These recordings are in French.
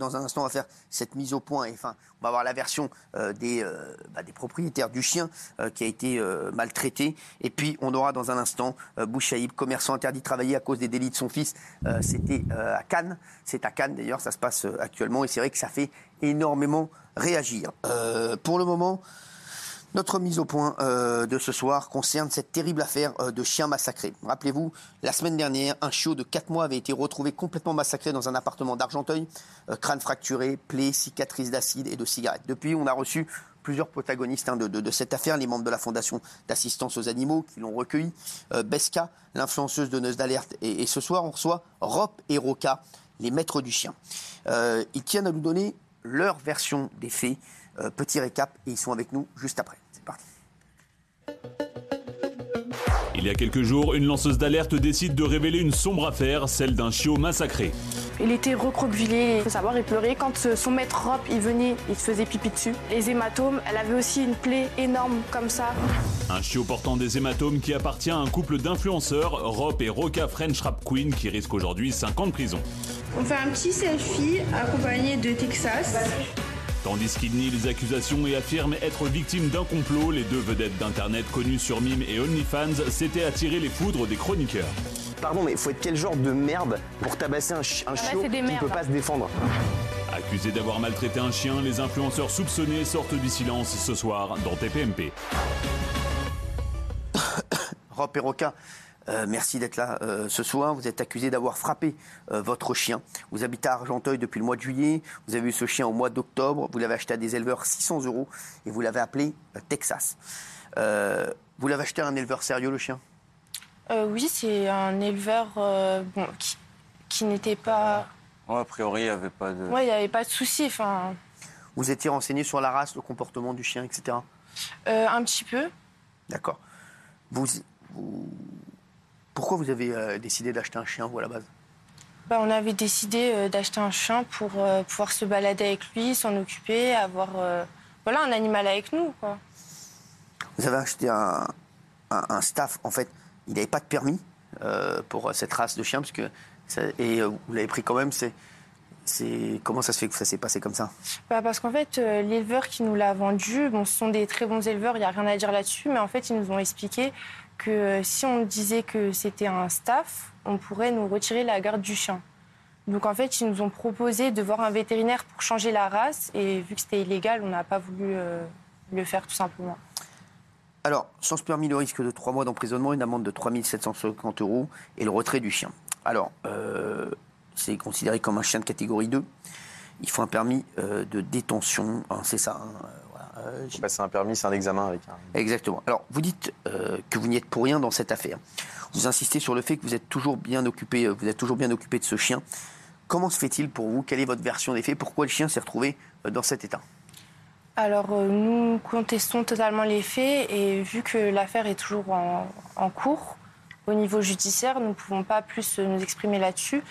Dans un instant, on va faire cette mise au point. Et, enfin, on va avoir la version euh, des, euh, bah, des, propriétaires du chien euh, qui a été maltraité. Et puis, on aura dans un instant Bouchaïb, commerçant interdit de travailler à cause des délits de son fils. C'était à Cannes. C'est à Cannes d'ailleurs, ça se passe actuellement. Et c'est vrai que ça fait énormément réagir. pour le moment, notre mise au point euh, de ce soir concerne cette terrible affaire euh, de chiens massacrés. Rappelez-vous, la semaine dernière, un chiot de 4 mois avait été retrouvé complètement massacré dans un appartement d'Argenteuil, euh, crâne fracturé, plaies, cicatrices d'acide et de cigarettes. Depuis, on a reçu plusieurs protagonistes hein, de, cette affaire, les membres de la Fondation d'assistance aux animaux qui l'ont recueilli, Besca, l'influenceuse donneuse d'alerte, et, et, ce soir, on reçoit Rop et Roca, les maîtres du chien. ils tiennent à nous donner leur version des faits. petit récap, et ils sont avec nous juste après. Il y a quelques jours, une lanceuse d'alerte décide de révéler une sombre affaire, celle d'un chiot massacré. Il était recroquevillé, il faut savoir, il pleurait. Quand son maître Rob, il venait, il se faisait pipi dessus. Les hématomes, elle avait aussi une plaie énorme comme ça. Un chiot portant des hématomes qui appartient à un couple d'influenceurs, Rob et Roca French Rap Queen, qui risquent aujourd'hui 5 ans de prison. On fait un petit selfie accompagné de Texas. Tandis qu'il nie les accusations et affirme être victime d'un complot, les deux vedettes d'Internet connues sur Mime et OnlyFans s'étaient attiré les foudres des chroniqueurs. Pardon, mais faut être quel genre de merde pour tabasser un, un chiot qui ne peut pas se défendre? Accusés d'avoir maltraité un chien, les influenceurs soupçonnés sortent du silence ce soir dans TPMP. Rob Perroca, euh, merci d'être là euh, ce soir. Vous êtes accusé d'avoir frappé euh, votre chien. Vous habitez à Argenteuil depuis le mois de juillet. Vous avez eu ce chien au mois d'octobre. Vous l'avez acheté à des éleveurs 600 euros et vous l'avez appelé Texas. vous l'avez acheté à un éleveur sérieux, le chien? Oui, c'est un éleveur bon, qui, n'était pas. a priori, il n'y avait pas de. Oui, il n'y avait pas de souci. Enfin. Vous étiez renseigné sur la race, le comportement du chien, etc. un petit peu. D'accord. vous, pourquoi vous avez euh, décidé d'acheter un chien, vous, à la base? Bah, On avait décidé euh, d'acheter un chien pour euh, pouvoir se balader avec lui, s'en occuper, avoir voilà, un animal avec nous. Quoi. Vous avez acheté un, staff, en fait, il n'avait pas de permis pour cette race de chien, parce que et vous l'avez pris quand même, c'est... Comment ça se fait que ça s'est passé comme ça? Bah Parce qu'en fait, l'éleveur qui nous l'a vendu, bon, ce sont des très bons éleveurs, il n'y a rien à dire là-dessus, mais en fait, ils nous ont expliqué que si on disait que c'était un staff, on pourrait nous retirer la garde du chien. Donc en fait, ils nous ont proposé de voir un vétérinaire pour changer la race et vu que c'était illégal, on n'a pas voulu euh, le faire tout simplement. Alors, sans ce permis, le risque de trois mois d'emprisonnement, une amende de 3 750 euros et le retrait du chien. Alors, euh, c'est considéré comme un chien de catégorie 2. Il faut un permis euh, de détention, c'est ça. Hein, euh, c'est un permis, c'est un examen avec un... Exactement. Alors, vous dites euh, que vous n'y êtes pour rien dans cette affaire. Vous insistez sur le fait que vous êtes toujours bien occupé, euh, vous êtes toujours bien occupé de ce chien. Comment se fait-il pour vous? Quelle est votre version des faits? Pourquoi le chien s'est retrouvé dans cet état? Alors, nous contestons totalement les faits et vu que l'affaire est toujours en, cours au niveau judiciaire, nous ne pouvons pas plus nous exprimer là-dessus.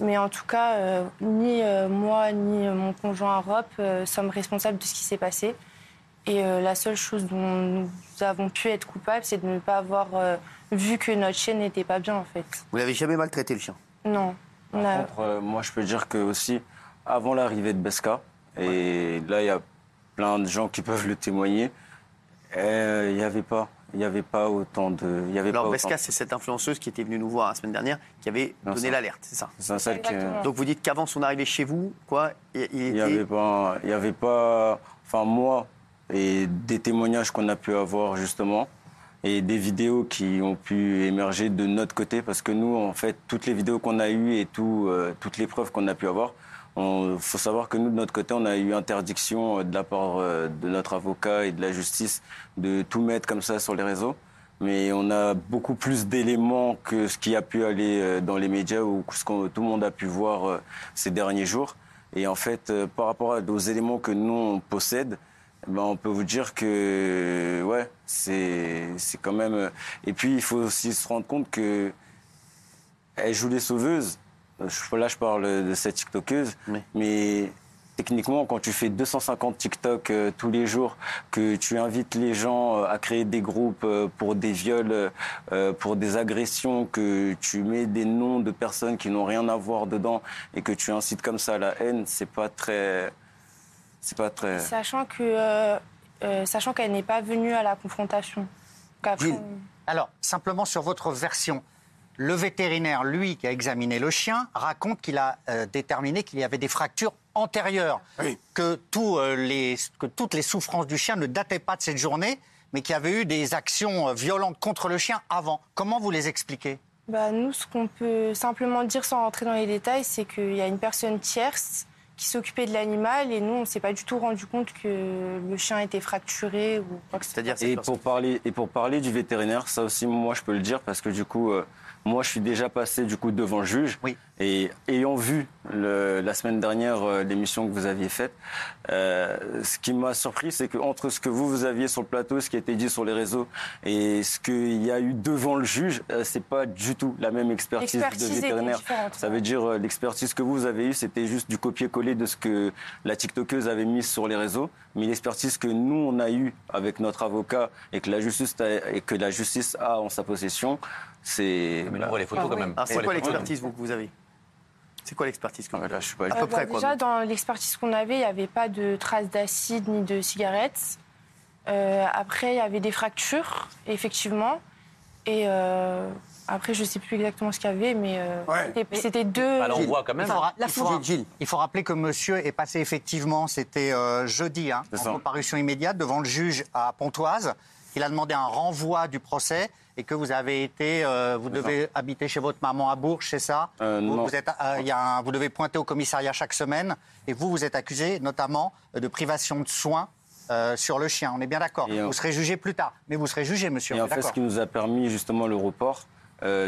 Mais en tout cas, ni moi ni mon conjoint Europe sommes responsables de ce qui s'est passé. Et euh, la seule chose dont nous avons pu être coupables, c'est de ne pas avoir euh, vu que notre chien n'était pas bien, en fait. Vous n'avez jamais maltraité le chien? Non. Par contre, euh, moi, je peux dire que aussi, avant l'arrivée de Besca, et là, il y a plein de gens qui peuvent le témoigner, il n'y avait pas. Il n'y avait pas autant de. Y avait Alors, Besca, c'est cette influenceuse qui était venue nous voir la semaine dernière, qui avait donné l'alerte, c'est ça C'est celle qui... Donc vous dites qu'avant son arrivée chez vous, quoi, il, il n'y avait pas. Il y avait pas. Enfin, moi, et des témoignages qu'on a pu avoir justement et des vidéos qui ont pu émerger de notre côté parce que nous, en fait, toutes les vidéos qu'on a eues et tout, euh, toutes les preuves qu'on a pu avoir, il faut savoir que nous, de notre côté, on a eu interdiction euh, de la part euh, de notre avocat et de la justice de tout mettre comme ça sur les réseaux. Mais on a beaucoup plus d'éléments que ce qui a pu aller dans les médias ou ce que tout le monde a pu voir ces derniers jours. Et en fait, par rapport aux éléments que nous, on possède, ben, on peut vous dire que ouais, c'est quand même. Et puis il faut aussi se rendre compte que elle joue les sauveuses. Là, je parle de cette TikTokeuse, mais techniquement, quand tu fais 250 TikTok euh, tous les jours, que tu invites les gens euh, à créer des groupes euh, pour des viols, pour des agressions, que tu mets des noms de personnes qui n'ont rien à voir dedans et que tu incites comme ça à la haine, c'est pas très. C'est pas très. Sachant que. sachant qu'elle n'est pas venue à la confrontation. Alors, simplement sur votre version, le vétérinaire, lui, qui a examiné le chien, raconte qu'il a euh, déterminé qu'il y avait des fractures antérieures, que, euh, les, que, toutes les souffrances du chien ne dataient pas de cette journée, mais qu'il y avait eu des actions euh, violentes contre le chien avant. Comment vous les expliquez? Bah, Nous, ce qu'on peut simplement dire sans rentrer dans les détails, c'est qu'il y a une personne tierce qui s'occupait de l'animal et nous, on ne s'est pas du tout rendu compte que le chien était fracturé ou quoi que ce soit. Et pour, parler, et pour parler du vétérinaire, ça aussi, moi, je peux le dire parce que du coup, moi, je suis déjà passé du coup devant le juge. Oui. Et ayant vu la semaine dernière euh, l'émission que vous aviez faite, euh, ce qui m'a surpris, c'est qu'entre ce que vous, vous aviez sur le plateau, ce qui a été dit sur les réseaux, et ce qu'il y a eu devant le juge, euh, c'est pas du tout la même expertise de vétérinaire. Ça veut dire euh, l'expertise que vous avez eue, c'était juste du copier-coller de ce que la TikTokeuse avait mis sur les réseaux. Mais l'expertise que nous, on a eue avec notre avocat et que la justice et que la justice a en sa possession, c'est. Mais on voit les photos quand même. c'est quoi l'expertise que vous avez? C'est quoi l'expertise ah, je suis pas... À peu près, quoi, Déjà, dans l'expertise qu'on avait, il n'y avait pas de traces d'acide ni de cigarettes. Euh, après, il y avait des fractures, effectivement. Et euh, après, je ne sais plus exactement ce qu'il y avait, mais euh, c'était deux. Bah, on voit quand même. Il faut, il faut, rappeler que monsieur est passé effectivement, c'était jeudi, hein, en comparution immédiate devant le juge à Pontoise. Il a demandé un renvoi du procès et que vous avez été, euh, vous devez habiter chez votre maman à Bourges, c'est ça? Euh, vous, non. Vous, êtes, euh, y a vous devez pointer au commissariat chaque semaine et vous, vous êtes accusé notamment de privation de soins sur le chien. On est bien d'accord. Vous serez jugé plus tard, mais vous serez jugé, monsieur. Et en fait, ce qui nous a permis justement le report,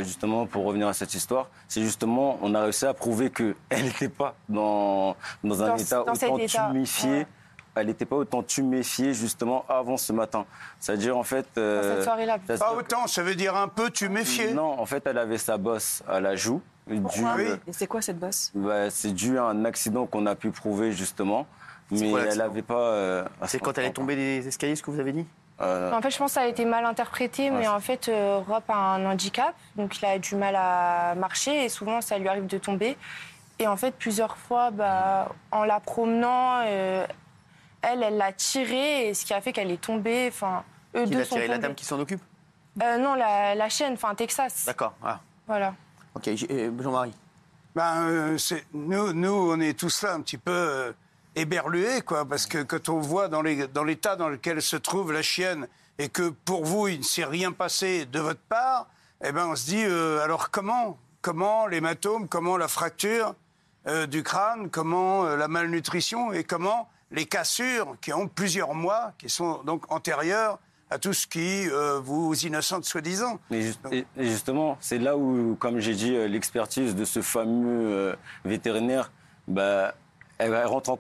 justement pour revenir à cette histoire, c'est justement on a réussi à prouver qu'elle n'était pas dans, dans un état autant tuméfié elle n'était pas autant tuméfiée justement avant ce matin. C'est-à-dire en fait. Euh, cette soirée-là. Pas autant, ça veut dire un peu tuméfiée. Non, en fait, elle avait sa bosse à la joue. Pourquoi Et c'est quoi cette bosse? Bah, C'est dû à un accident qu'on a pu prouver justement, mais elle n'avait pas. Euh, c'est quand elle est tombée des escaliers, ce que vous avez dit euh, En fait, je pense que ça a été mal interprété, mais en fait, Rob a un handicap, donc il a du mal à marcher et souvent ça lui arrive de tomber. Et en fait, plusieurs fois, bah, en la promenant, elle, elle l'a tiré, et ce qui a fait qu'elle est tombée. Enfin, eux qui l'a tiré La dame qui s'en occupe euh, Non, la, la, chaîne, enfin Texas. D'accord. Ah. Voilà. Ok, euh, Jean-Marie. Ben, euh, nous, nous, on est tous là un petit peu éberlués, quoi, parce que quand on voit dans l'état dans, dans lequel se trouve la chienne et que pour vous, il ne s'est rien passé de votre part, eh ben, on se dit, alors comment Comment l'hématome Comment la fracture du crâne Comment la malnutrition Et comment les cassures qui ont plusieurs mois, qui sont donc antérieures à tout ce qui euh, vous innocente soi-disant. Et, justement, c'est là où, comme j'ai dit, euh, l'expertise de ce fameux euh, vétérinaire, bah, elle, rentre en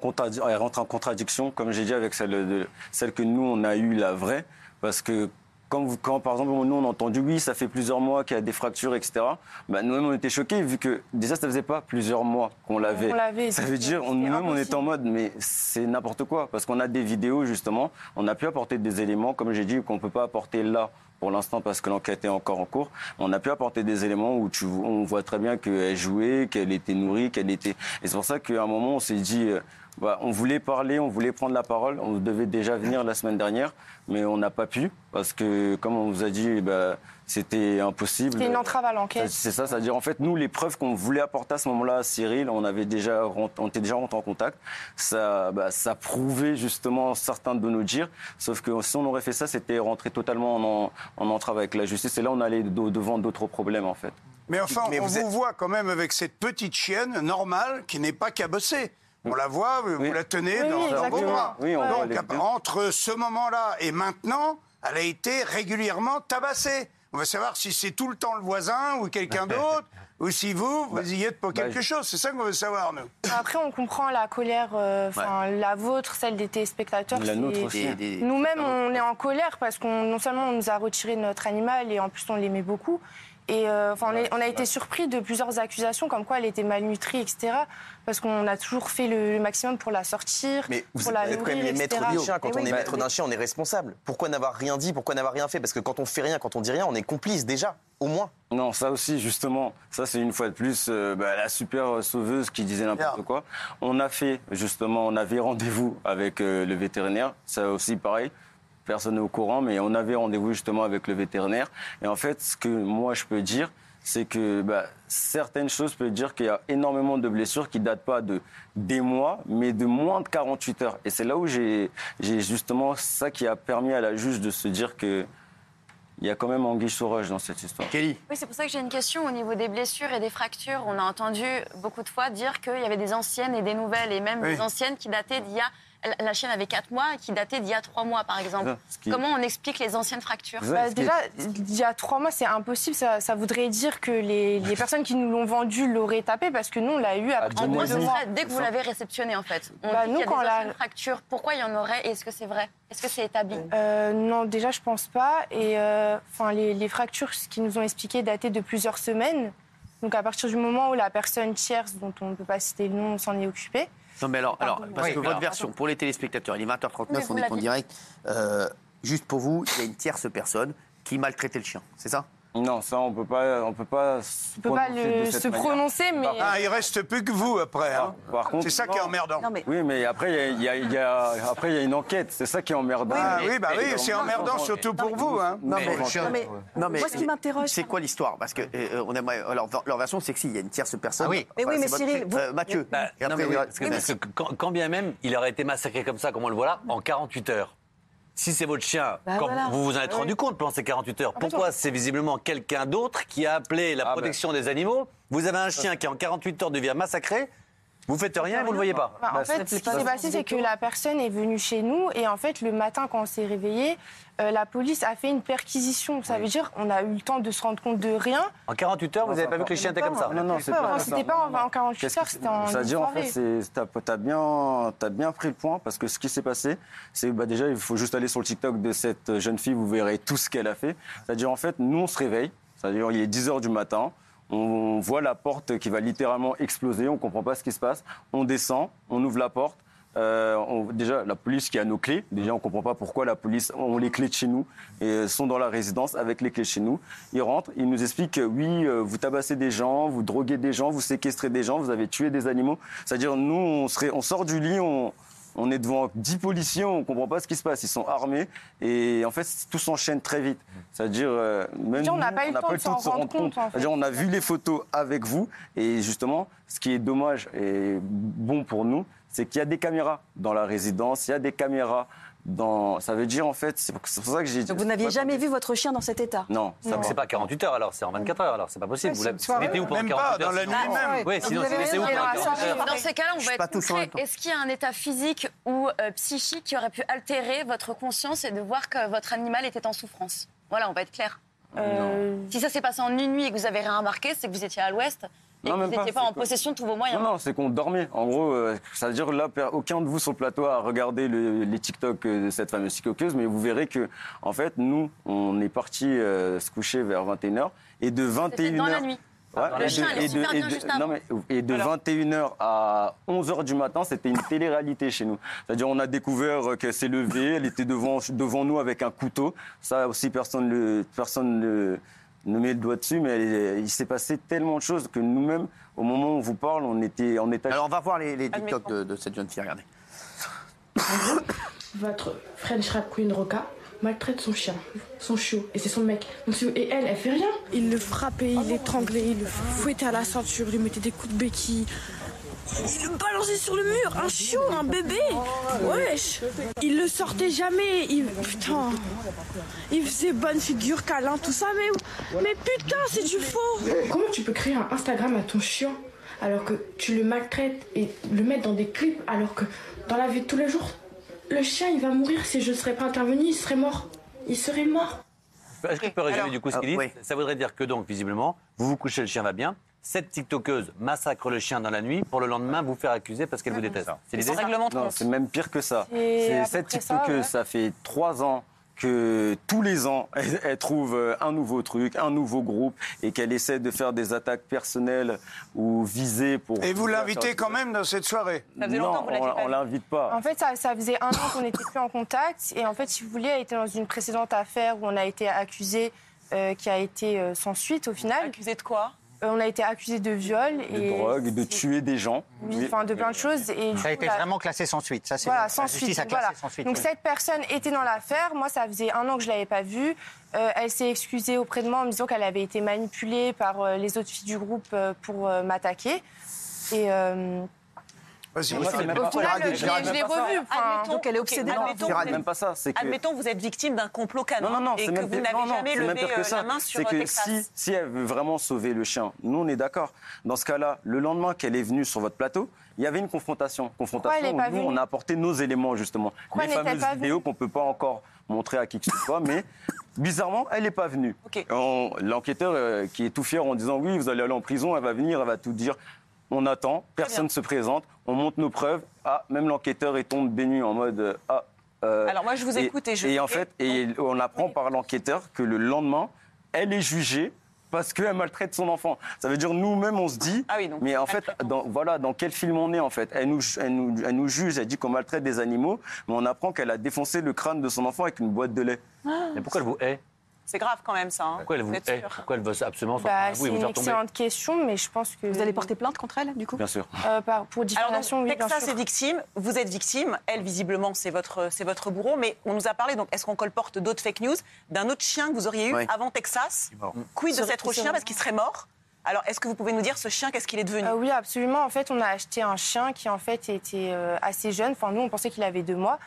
elle rentre en contradiction, comme j'ai dit, avec celle, celle que nous, on a eue, la vraie. Parce que quand, par exemple, nous, on a entendu, oui, ça fait plusieurs mois qu'il y a des fractures, etc., bah, nous-mêmes, on était choqués, vu que déjà, ça faisait pas plusieurs mois qu'on l'avait. Ça veut dire, nous-mêmes, on était en mode, mais c'est n'importe quoi, parce qu'on a des vidéos, justement, on a pu apporter des éléments, comme j'ai dit, qu'on ne peut pas apporter là pour l'instant parce que l'enquête est encore en cours. On a pu apporter des éléments où tu, on voit très bien qu'elle jouait, qu'elle était nourrie, qu'elle était. Et c'est pour ça qu'à un moment, on s'est dit, euh, bah, on voulait parler, on voulait prendre la parole. On devait déjà venir la semaine dernière, mais on n'a pas pu parce que, comme on vous a dit, bah, c'était impossible. C'était une entrave à l'enquête. C'est ça, c'est-à-dire en fait, nous, les preuves qu'on voulait apporter à ce moment-là à Cyril, on avait déjà, on était déjà rentré en contact. Ça, bah, ça prouvait justement certains de nos dires. Sauf que si on aurait fait ça, c'était rentrer totalement en, en, entrave avec la justice. Et là, on allait devant d'autres problèmes, en fait. Mais enfin, on vous, voit quand même avec cette petite chienne normale qui n'est pas cabossée. On la voit, vous la tenez dans, vos bras. Donc, entre ce moment-là et maintenant, elle a été régulièrement tabassée. On va savoir si c'est tout le temps le voisin ou quelqu'un d'autre, ou si vous, vous y êtes pour bah, quelque chose. C'est ça qu'on veut savoir, nous. Après, on comprend la colère, euh, la vôtre, celle des téléspectateurs. La nôtre aussi. Hein. Nous-mêmes, on est en colère parce qu'on non seulement on nous a retiré notre animal et en plus on l'aimait beaucoup. Et euh, enfin, on, a été surpris de plusieurs accusations comme quoi elle était malnutrie, etc. Parce qu'on a toujours fait le, maximum pour la sortir, Mais vous pour la êtes quand même les maîtres du chien. Quand Et on oui. est maître d'un chien, on est responsable. Pourquoi n'avoir rien dit? Pourquoi n'avoir rien fait? Parce que quand on fait rien, quand on dit rien, on est complice déjà, au moins. Non, ça aussi, justement, ça c'est une fois de plus euh, bah, la super sauveuse qui disait n'importe quoi. On a fait, justement, on avait rendez-vous avec euh, le vétérinaire, ça aussi pareil. Personne n'est au courant, mais on avait rendez-vous justement avec le vétérinaire. Et en fait, ce que moi je peux dire, c'est que bah, certaines choses peuvent dire qu'il y a énormément de blessures qui datent pas de des mois, mais de moins de 48 heures. Et c'est là où j'ai j'ai justement ça qui a permis à la juge de se dire que il y a quand même anguille sous roche dans cette histoire. Kelly Oui, c'est pour ça que j'ai une question au niveau des blessures et des fractures. On a entendu beaucoup de fois dire qu'il y avait des anciennes et des nouvelles, et même Oui. des anciennes qui dataient d'il y a. La chienne avait 4 mois, qui dataient d'il y a 3 mois, par exemple. Qui- Comment on explique les anciennes fractures Bah, déjà, il y a trois mois, c'est impossible. Ça, ça voudrait dire que les, les personnes qui nous l'ont vendu l'auraient tapé parce que nous, on l'a eu après gros, ce mois. serait dès que vous l'avez réceptionné, en fait. On Bah, dit nous, y a quand des la- anciennes fractures. Pourquoi il y en aurait et est-ce que c'est vrai? Est-ce que c'est établi? Euh, non, déjà, je pense pas. Et euh, enfin, les, les fractures, ce qu'ils nous ont expliqué, dataient de plusieurs semaines. Donc, à partir du moment où la personne tierce, dont on ne peut pas citer le nom, s'en est occupée. Non, mais alors, alors parce Oui, que votre version, pour les téléspectateurs, il est 20h39, Mais on est en direct. Euh, juste pour vous, il y a une tierce personne qui maltraitait le chien, c'est ça? Non, ça, on peut pas, on peut pas. On ne peut pas le- se prononcer, mais. Ah, il reste plus que vous après. hein. Par contre, C'est ça qui est emmerdant. Non, mais Oui, mais après, il y y il y a une enquête. C'est ça qui est emmerdant. Ah oui, bah oui, c'est emmerdant surtout pour vous. Hein. Non, mais, non, mais non, mais moi, ce qui m'interroge. c'est quoi l'histoire Parce que euh, on aimerait, alors, leur version, c'est que s'il y a une tierce personne. Ah oui. Mais oui, mais votre- Cyril, vous- euh, Mathieu. Bah, quand bien même il aurait été massacré comme ça, comme on le voit là, en 48 heures. Si c'est votre chien, Bah quand voilà. vous vous en êtes rendu compte pendant ces 48 heures, pourquoi c'est visiblement quelqu'un d'autre qui a appelé la Ah, protection des animaux? Vous avez un chien qui en 48 heures devient massacré, vous faites rien et vous ne le voyez pas. Bah, en Bah, fait, ce qui s'est pas- passé, c'est que la personne est venue chez nous et en fait, le matin, quand on s'est réveillé, euh, la police a fait une perquisition. Ça veut dire on a eu le temps de se rendre compte de rien. En 48 heures, vous n'avez pas vu que les chiens étaient comme ça Non, non, pas c'était ça. pas en, en 48 Qu'est-ce heures, c'était en. C'est-à-dire, en soirée. fait, c'est- t'as bien, t'as bien pris le point parce que ce qui s'est passé, c'est bah, déjà, il faut juste aller sur le TikTok de cette jeune fille, vous verrez tout ce qu'elle a fait. C'est-à-dire, en fait, nous, on se réveille, c'est-à-dire, il est 10 heures du matin, on voit la porte qui va littéralement exploser, on comprend pas ce qui se passe, on descend, on ouvre la porte. euh, déjà, la police qui a nos clés. Déjà, on comprend pas pourquoi la police ont les clés de chez nous et euh, sont dans la résidence avec les clés de chez nous. Ils rentrent, ils nous expliquent que oui, euh, vous tabassez des gens, vous droguez des gens, vous séquestrez des gens, vous avez tué des animaux. C'est-à-dire, nous, on, on sort du lit, on, on est devant 10 policiers, on comprend pas ce qui se passe. Ils sont armés et en fait, tout s'enchaîne très vite. C'est-à-dire, euh, même on n'a pas eu le temps de s'en rendre compte, en fait. C'est-à-dire, on a vu les photos avec vous et justement, ce qui est dommage et bon pour nous, c'est qu'il y a des caméras dans la résidence, il y a des caméras dans. Ça veut dire en fait, c'est pour ça que j'ai. Donc vous n'aviez jamais vu votre chien dans cet état Non, ça. C'est pas 48 heures alors, c'est en 24 heures alors, c'est pas possible. Vous étiez où pendant Même 48 pas, heures dans la nuit même. Oui, sinon Vous étiez où raison, pendant il y aura 48 heures Dans ces cas-là, on va être. Est-ce qu'il y a un état physique ou euh, psychique qui aurait pu altérer votre conscience et de voir que votre animal était en souffrance? Voilà, on va être clair. Euh, Si ça s'est passé en une nuit et que vous avez rien remarqué, c'est que vous étiez à l'ouest et Non, que vous pas, n'étiez pas en possession de tous vos moyens. Non, non, c'est qu'on dormait. En gros, euh, ça veut dire là, aucun de vous sur le plateau a regardé le- les TikTok euh, de cette fameuse TikTokeuse, mais vous verrez que, en fait, nous, on est parti euh, se coucher vers 21h et de 21h. C'était dans la nuit. Ouais, Le et non, mais- de 21h à 11h du matin, c'était une télé-réalité chez nous. C'est-à-dire, on a découvert qu'elle s'est levée, elle était devant, devant nous avec un couteau. Ça aussi, personne ne personne le- ne met le doigt dessus, mais elle- il s'est passé tellement de choses que nous-mêmes, au moment où on vous parle, on était en état. Alors, on va voir les, les TikTok de, de cette jeune fille, regardez. Votre French Rap Queen Roca maltraite son chien, son chiot, et c'est son mec. Et elle, elle fait rien. Il le frappait, il l'étranglait, il le fouettait à la ceinture, il lui mettait des coups de béquille. Il le balançait sur le mur, un chiot, un bébé. Wesh. Il le sortait jamais. Il, putain. Il faisait bonne figure, câlin, tout ça, mais, mais putain, c'est du faux. Comment tu peux créer un Instagram à ton chien alors que tu le maltraites et le mettre dans des clips alors que dans la vie de tous les jours, le chien il va mourir si je ne serais pas intervenu, il serait mort. Il serait mort. Est-ce que je peux résumer du coup ce qu'il Ah, dit oui. Ça voudrait dire que donc, visiblement, vous vous couchez, le chien va bien. Cette TikTokeuse massacre le chien dans la nuit pour le lendemain vous faire accuser parce qu'elle vous déteste. C'est l'idée Non, c'est même pire que ça. C'est cette ça, TikTokeuse, ouais. ça fait trois ans que tous les ans, elle, elle trouve euh, un nouveau truc, un nouveau groupe, et qu'elle essaie de faire des attaques personnelles ou visées pour... Et vous l'invitez quand même dans cette soirée? Non, on, on l'invite pas. En fait, ça, ça faisait un an qu'on n'était plus en contact. Et en fait, si vous voulez, elle était dans une précédente affaire où on a été accusé, euh, qui a été euh, sans suite au final. Accusé de quoi? Euh, On a été accusé de viol. De et drogue, de tuer des gens. Oui, enfin, de plein de choses. Et Ça a été la- vraiment classé sans suite. Ça, c'est Voilà, la sans justice suite. a classé voilà. sans suite. Donc oui. cette personne était dans l'affaire. Moi, ça faisait un an que je l'avais pas vue. Euh, elle s'est excusée auprès de moi en me disant qu'elle avait été manipulée par euh, les autres filles du groupe euh, pour euh, m'attaquer. Et euh, Vas-y, Moi, c'est même au pas- final, Gérald, je l'ai. Enfin, Admettons- Donc elle est obsédée par- admettons, Gérald, vous êtes- même pas ça. Admettons, vous êtes victime d'un complot canin Non, non, non, et c'est que même vous n'avez jamais levé euh, ça. la main sur C'est que Texas. si, si elle veut vraiment sauver le chien, nous on est d'accord. Dans ce cas-là, le lendemain qu'elle est venue sur votre plateau, il y avait une confrontation. Confrontation elle est où pas nous venue on a apporté nos éléments justement. Les fameuses vidéos qu'on peut pas encore montrer à qui que ce soit, mais bizarrement, elle n'est pas venue. Ok. On- L'enquêteur euh, qui est tout fier en disant oui, vous allez aller en prison, elle va venir, elle va tout dire. On attend, personne ne se présente, on monte nos preuves. Ah, même l'enquêteur est tombé bénu en mode ah. euh, Alors moi, je vous écoute et je- Et en fait, et on apprend par l'enquêteur que le lendemain, elle est jugée parce qu'elle maltraite son enfant. Ça veut dire nous-mêmes, on se dit, Ah oui, donc, mais en fait, dans, voilà, dans quel film on est en fait elle nous, elle, nous, elle nous juge, elle dit qu'on maltraite des animaux, mais on apprend qu'elle a défoncé le crâne de son enfant avec une boîte de lait. Mais pourquoi elle vous hait? C'est grave quand même ça. hein. Pourquoi elle vous Pourquoi elle veut absolument s'en bah, vous c'est une excellente question, mais je pense que Vous allez porter plainte contre elle, du coup? Bien sûr. euh, par- pour Alors diffamation, donc, oui, bien Texas est victime, vous êtes victime, elle visiblement c'est votre, c'est votre bourreau, mais on nous a parlé, donc est-ce qu'on colporte d'autres fake news, d'un autre chien que vous auriez eu Oui. avant Texas mort. Quid de cet autre chien parce qu'il serait mort? Alors est-ce que vous pouvez nous dire ce chien, qu'est-ce qu'il est devenu? Euh, oui, absolument. En fait, on a acheté un chien qui en fait était euh, assez jeune. Enfin, nous, on pensait qu'il avait deux mois.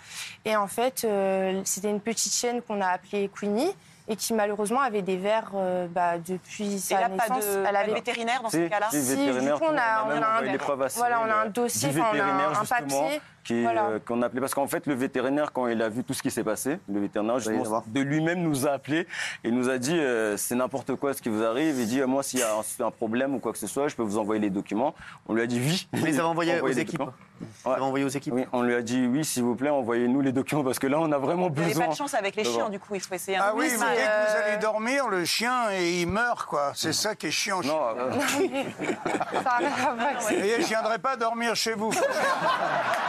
Et en fait, euh, c'était une petite chienne qu'on a appelée Queenie et qui malheureusement avait des vers euh, bah, depuis Et sa là, pas de, naissance. pas Elle de avait vétérinaire dans Si, ce cas-là si, Si, du coup, on a- on a un- voilà, on a un dossier, du enfin, on a un- papier. Est, Voilà. euh, qu'on appelait parce qu'en fait le vétérinaire quand il a vu tout ce qui s'est passé, le vétérinaire justement, d'abord. de lui-même nous a appelé et nous a dit euh, c'est n'importe quoi ce qui vous arrive. Il dit euh, moi s'il y a un, un problème ou quoi que ce soit, je peux vous envoyer les documents. On lui a dit oui. Vous les avez envoyés aux les équipes. Vous envoyés aux équipes Oui, on lui a dit oui s'il vous plaît envoyez-nous les documents parce que là on a vraiment Vous n'avez besoin. pas de chance avec les chiens, du coup, il faut essayer un Ah oui, mais dès que vous euh, allez dormir, le chien, et il meurt, quoi. C'est ça qui est chiant. Non, euh, Ça a rien à voir avec ça. Vous voyez, je viendrai pas dormir chez vous.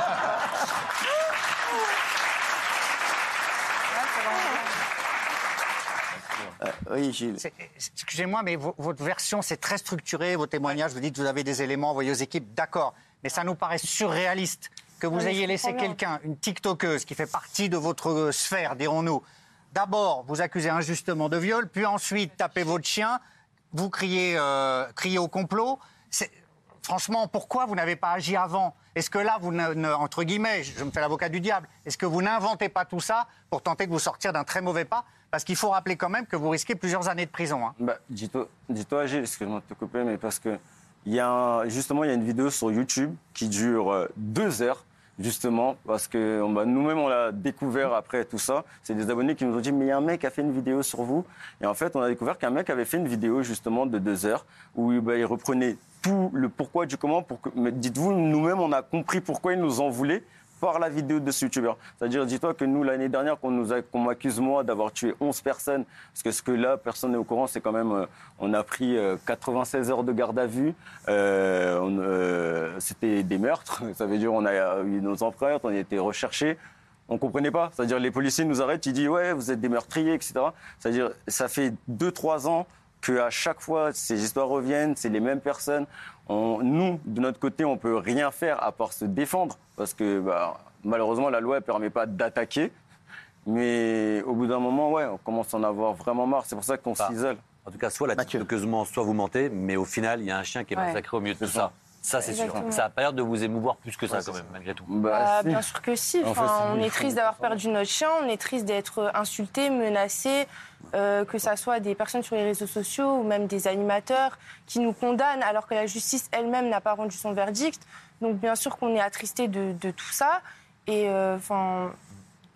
Oui, Gilles. Excusez-moi, mais vo- votre version, c'est très structuré, vos témoignages, vous dites que vous avez des éléments envoyés aux équipes, d'accord. Mais ça nous paraît surréaliste que vous ayez laissé quelqu'un, une TikTokeuse qui fait partie de votre euh, sphère, dirons-nous, d'abord vous accusez injustement de viol, puis ensuite tapez votre chien, vous criez, euh, criez au complot. Franchement, pourquoi vous n'avez pas agi avant? Est-ce que là, vous, ne- entre guillemets, je me fais l'avocat du diable, est-ce que vous n'inventez pas tout ça pour tenter de vous sortir d'un très mauvais pas? Parce qu'il faut rappeler quand même que vous risquez plusieurs années de prison. hein. Bah, dis-toi, Gilles, excuse-moi de te couper, mais parce que y a justement il y a une vidéo sur YouTube qui dure euh, deux heures. Justement, parce que nous-mêmes, on l'a découvert après tout ça. C'est des abonnés qui nous ont dit, mais il y un mec a fait une vidéo sur vous. Et en fait, on a découvert qu'un mec avait fait une vidéo justement de deux heures où bah, il reprenait tout le pourquoi du comment. Pour dites-vous, nous-mêmes, on a compris pourquoi ils nous en voulaient par la vidéo de ce youtubeur. C'est-à-dire, dis-toi que nous, l'année dernière, qu'on nous m'accuse, moi, d'avoir tué 11 personnes, parce que ce que là, personne n'est au courant, c'est quand même, euh, on a pris euh, 96 heures de garde à vue, euh, euh, c'était des meurtres, ça veut dire on a eu nos empreintes, on a été recherchés. On comprenait pas. C'est-à-dire, les policiers nous arrêtent, ils disent, ouais, vous êtes des meurtriers, etc. C'est-à-dire, ça fait 2-3 ans qu'à chaque fois, ces histoires reviennent, c'est les mêmes personnes. On- nous, de notre côté, on peut rien faire à part se défendre, parce que bah, malheureusement, la loi ne permet pas d'attaquer. Mais au bout d'un moment, ouais, on commence à en avoir vraiment marre. C'est pour ça qu'on Bah, s'isole. En tout cas, soit la soit vous mentez, mais au final, il y a un chien qui est Ouais. massacré au milieu de tout ça. Ça, c'est sûr. Exactement. Ça a pas l'air de vous émouvoir plus que ça, quand même, malgré tout. Bah, bien sûr que si. En fait, on est triste d'avoir perdu notre chien, on est triste d'être insulté, menacé, euh, que ça soit des personnes sur les réseaux sociaux ou même des animateurs qui nous condamnent alors que la justice elle-même n'a pas rendu son verdict. Donc bien sûr qu'on est attristé de, de tout ça. Et euh, enfin,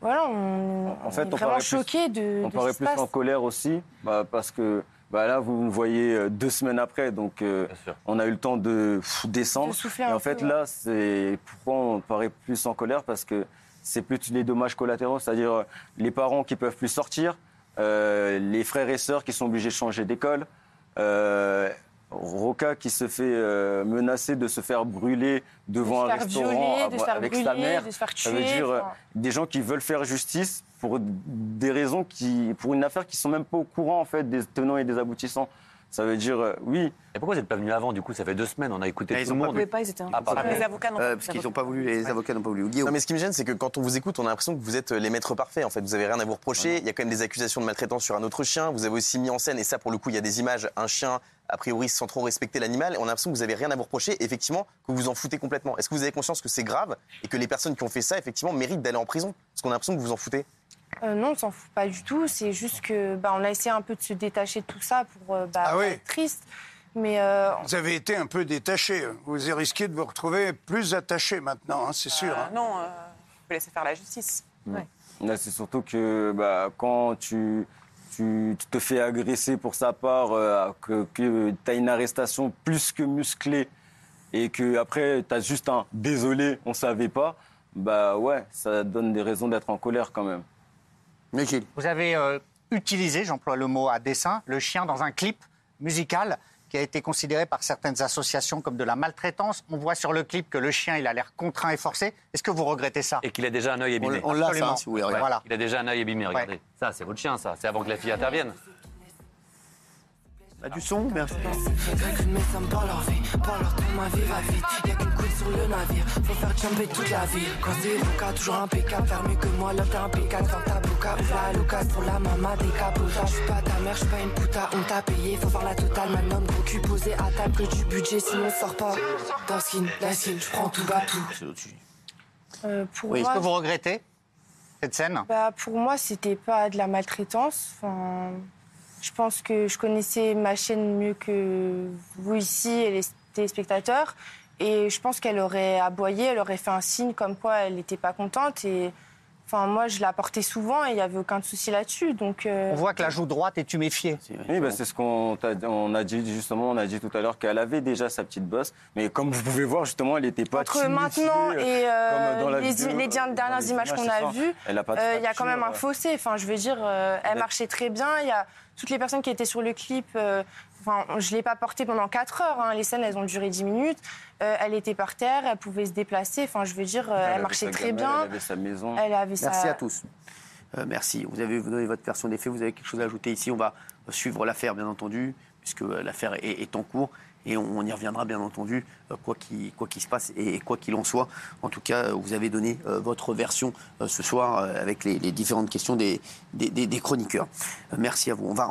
voilà, on, En fait, on est on vraiment plus, de, on de paraît plus passe. en colère aussi, bah, parce que bah, là, vous me voyez euh, deux semaines après, donc euh, on a eu le temps de pff, descendre. De Et en fait, peu, là, c'est pourquoi on paraît plus en colère, parce que c'est plus les dommages collatéraux, c'est-à-dire euh, les parents qui peuvent plus sortir, euh, les frères et sœurs qui sont obligés de changer d'école, euh, Roca qui se fait euh, menacer de se faire brûler devant un restaurant violer, se faire avec sa mère. de se faire Ça veut dire euh, enfin. des gens qui veulent faire justice pour des raisons qui, pour une affaire qui sont même pas au courant en fait des tenants et des aboutissants. Ça veut dire euh, oui. Et pourquoi vous n'êtes pas venu avant Du coup, ça fait deux semaines, on a écouté Ah, ils tout ont le pas monde. pu. pas, ils étaient Ah, pardon. Les avocats non Euh, plus. parce qu'ils n'ont pas voulu, les avocats n'ont pas voulu. Guillaume. Non, mais ce qui me gêne, c'est que quand on vous écoute, on a l'impression que vous êtes les maîtres parfaits. En fait, vous avez rien à vous reprocher. Il y a quand même des accusations de maltraitance sur un autre chien. Vous avez aussi mis en scène, et ça, pour le coup, il y a des images, un chien, a priori, sans trop respecter l'animal. On a l'impression que vous avez rien à vous reprocher. Et effectivement, que vous vous en foutez complètement. Est-ce que vous avez conscience que c'est grave et que les personnes qui ont fait ça, effectivement, méritent d'aller en prison? Parce qu'on a l'impression que vous vous en foutez. Euh, non, on s'en fout pas du tout. C'est juste que bah, on a essayé un peu de se détacher de tout ça pour euh, bah, Ah oui. être triste. Mais euh, Vous avez été un peu détaché. Vous risquez de vous retrouver plus attaché maintenant, hein, c'est sûr. Euh, hein. non, euh, il faut laisser faire la justice. Là, c'est surtout que bah, quand tu, tu, tu te fais agresser pour sa part, euh, que, que tu as une arrestation plus que musclée et que après tu as juste un désolé, on savait pas, bah ouais, ça donne des raisons d'être en colère quand même. Mais Gilles. Vous avez euh, utilisé, j'emploie le mot à dessein, le chien dans un clip musical qui a été considéré par certaines associations comme de la maltraitance. On voit sur le clip que le chien, il a l'air contraint et forcé. Est-ce que vous regrettez ça? Et qu'il a déjà un œil abîmé. On l'a, ça, si vous voulez. Ouais, regarder. Voilà. Il a déjà un œil abîmé, regardez. Ça, c'est votre chien, ça. C'est avant que la fille intervienne. Bah, du son, merci. Moi, pour la maman décapotable. J'suis pas ta mère, j'suis pas une puta, on t'a payé, faut voir la totale. Maintenant, gros cul posé à table, que du budget, sinon on sort pas. Dans skin, la skin, j'prends tout bas tout. C'est l'autre sujet. euh, pour Oui. Est-ce moi, que vous regrettez cette scène? Bah, pour moi, c'était pas de la maltraitance. Enfin, je pense que je connaissais ma chaîne mieux que vous ici et les téléspectateurs. Et je pense qu'elle aurait aboyé, elle aurait fait un signe comme quoi elle n'était pas contente. Et enfin, moi, je la portais souvent et il n'y avait aucun souci là-dessus. Donc, euh, On voit que la joue droite est tuméfiée. Oui, bah, c'est ce qu'on on a dit justement, on a dit tout à l'heure qu'elle avait déjà sa petite bosse, mais comme vous pouvez voir justement, elle n'était pas entre maintenant euh, et euh, comme dans la les, vidéo, les dans dernières les images qu'on a vues, euh, il y a quand même un fossé. Enfin, je veux dire, euh, elle marchait très bien. Il y a toutes les personnes qui étaient sur le clip. Enfin, je l'ai pas portée pendant 4 heures. hein. Les scènes, elles ont duré 10 minutes. Euh, elle était par terre, elle pouvait se déplacer. Enfin, je veux dire, euh, elle, marchait très gamelle, bien. Elle avait sa maison. Elle avait sa- Merci à tous. Euh, merci. Vous avez donné votre version des faits. Vous avez quelque chose à ajouter ici On va suivre l'affaire, bien entendu, puisque l'affaire est, est en cours. Et on, on y reviendra, bien entendu, quoi qu'il quoi se passe et, et quoi qu'il en soit. En tout cas, vous avez donné euh, votre version euh, ce soir avec les, les différentes questions des, des, des- des chroniqueurs. Merci à vous. On va